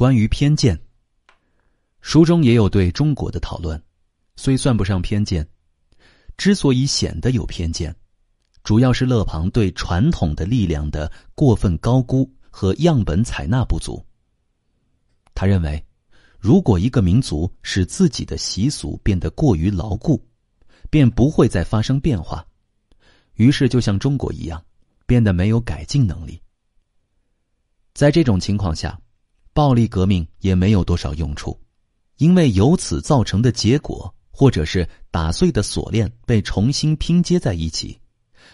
关于偏见，书中也有对中国的讨论，虽算不上偏见。之所以显得有偏见，主要是勒庞对传统的力量的过分高估和样本采纳不足。他认为，如果一个民族使自己的习俗变得过于牢固，便不会再发生变化，于是就像中国一样，变得没有改进能力。在这种情况下，暴力革命也没有多少用处，因为由此造成的结果，或者是打碎的锁链被重新拼接在一起，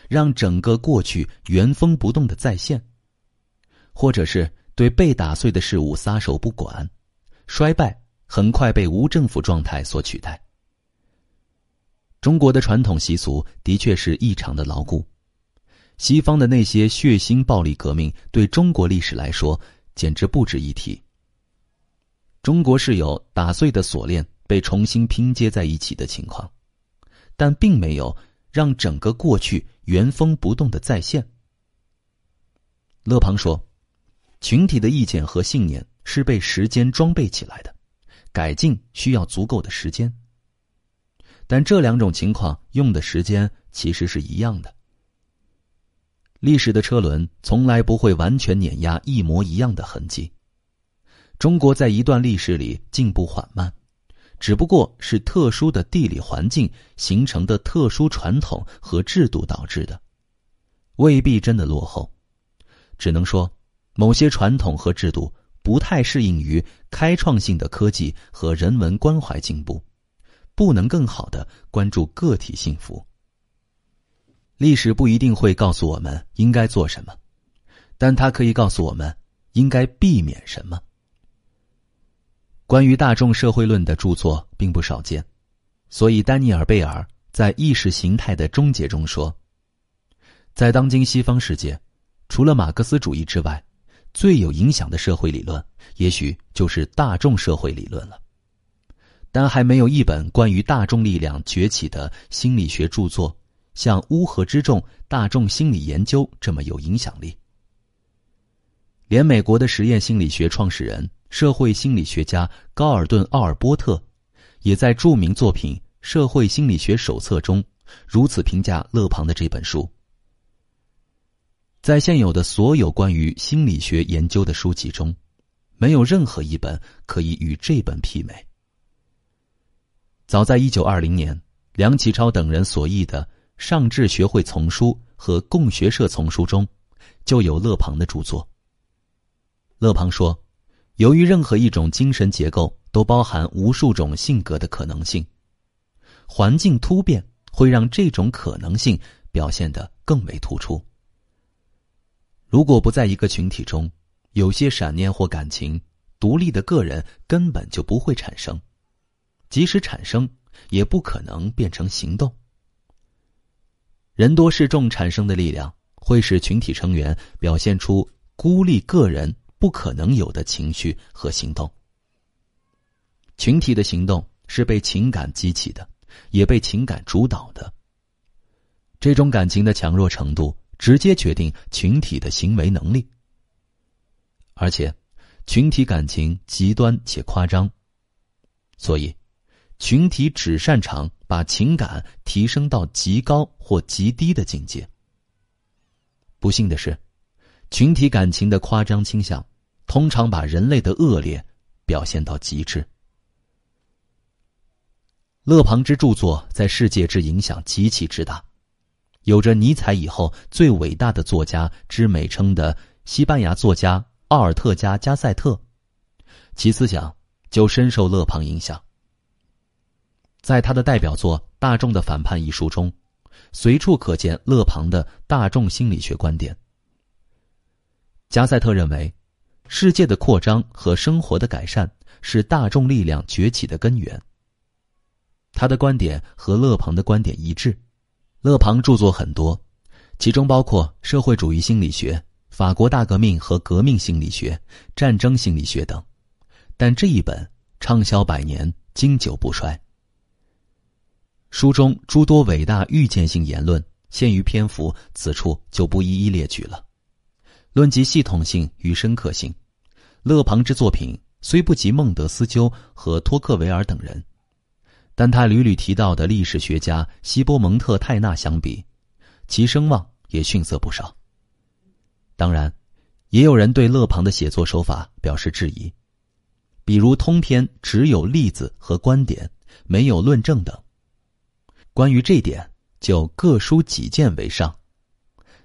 让整个过去原封不动的再现，或者是对被打碎的事物撒手不管，衰败很快被无政府状态所取代。中国的传统习俗的确是异常的牢固。西方的那些血腥暴力革命对中国历史来说简直不值一提。中国是有打碎的锁链被重新拼接在一起的情况，但并没有让整个过去原封不动的再现。勒庞说：“群体的意见和信念是被时间装备起来的，改进需要足够的时间。但这两种情况用的时间其实是一样的。”历史的车轮从来不会完全碾压一模一样的痕迹。中国在一段历史里进步缓慢，只不过是特殊的地理环境形成的特殊传统和制度导致的，未必真的落后。只能说，某些传统和制度不太适应于开创性的科技和人文关怀进步，不能更好的关注个体幸福。历史不一定会告诉我们应该做什么，但它可以告诉我们应该避免什么。关于大众社会论的著作并不少见，所以丹尼尔·贝尔在《意识形态的终结》中说，在当今西方世界，除了马克思主义之外，最有影响的社会理论，也许就是大众社会理论了。但还没有一本关于大众力量崛起的心理学著作。像乌合之众大众心理研究这么有影响力，连美国的实验心理学创始人、社会心理学家高尔顿·奥尔波特，也在著名作品《社会心理学手册》中如此评价勒庞的这本书。在现有的所有关于心理学研究的书籍中，没有任何一本可以与这本媲美。早在一九二零年，梁启超等人所译的。上智学会丛书和共学社丛书中，就有勒庞的著作。勒庞说：“由于任何一种精神结构都包含无数种性格的可能性，环境突变会让这种可能性表现得更为突出。如果不在一个群体中，有些闪念或感情，独立的个人根本就不会产生；即使产生，也不可能变成行动。”人多势众产生的力量，会使群体成员表现出孤立个人不可能有的情绪和行动。群体的行动是被情感激起的，也被情感主导的。这种感情的强弱程度，直接决定群体的行为能力。而且，群体感情极端且夸张，所以。群体只擅长把情感提升到极高或极低的境界。不幸的是，群体感情的夸张倾向，通常把人类的恶劣表现到极致。勒庞之著作在世界之影响极其之大，有着尼采以后最伟大的作家之美称的西班牙作家奥尔特加加塞特，其思想就深受勒庞影响。在他的代表作《大众的反叛》一书中，随处可见勒庞的大众心理学观点。加塞特认为，世界的扩张和生活的改善是大众力量崛起的根源。他的观点和勒庞的观点一致。勒庞著作很多，其中包括社会主义心理学、法国大革命和革命心理学、战争心理学等，但这一本畅销百年，经久不衰。书中诸多伟大预见性言论，限于篇幅，此处就不一一列举了。论及系统性与深刻性，勒庞之作品虽不及孟德斯鸠和托克维尔等人，但他屡屡提到的历史学家希波蒙特·泰纳相比，其声望也逊色不少。当然，也有人对勒庞的写作手法表示质疑，比如通篇只有例子和观点，没有论证等。关于这点，就各抒己见为上。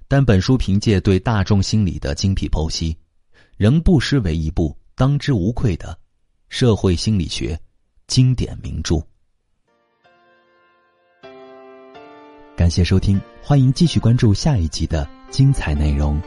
但本书凭借对大众心理的精辟剖析，仍不失为一部当之无愧的社会心理学经典名著。感谢收听，欢迎继续关注下一集的精彩内容。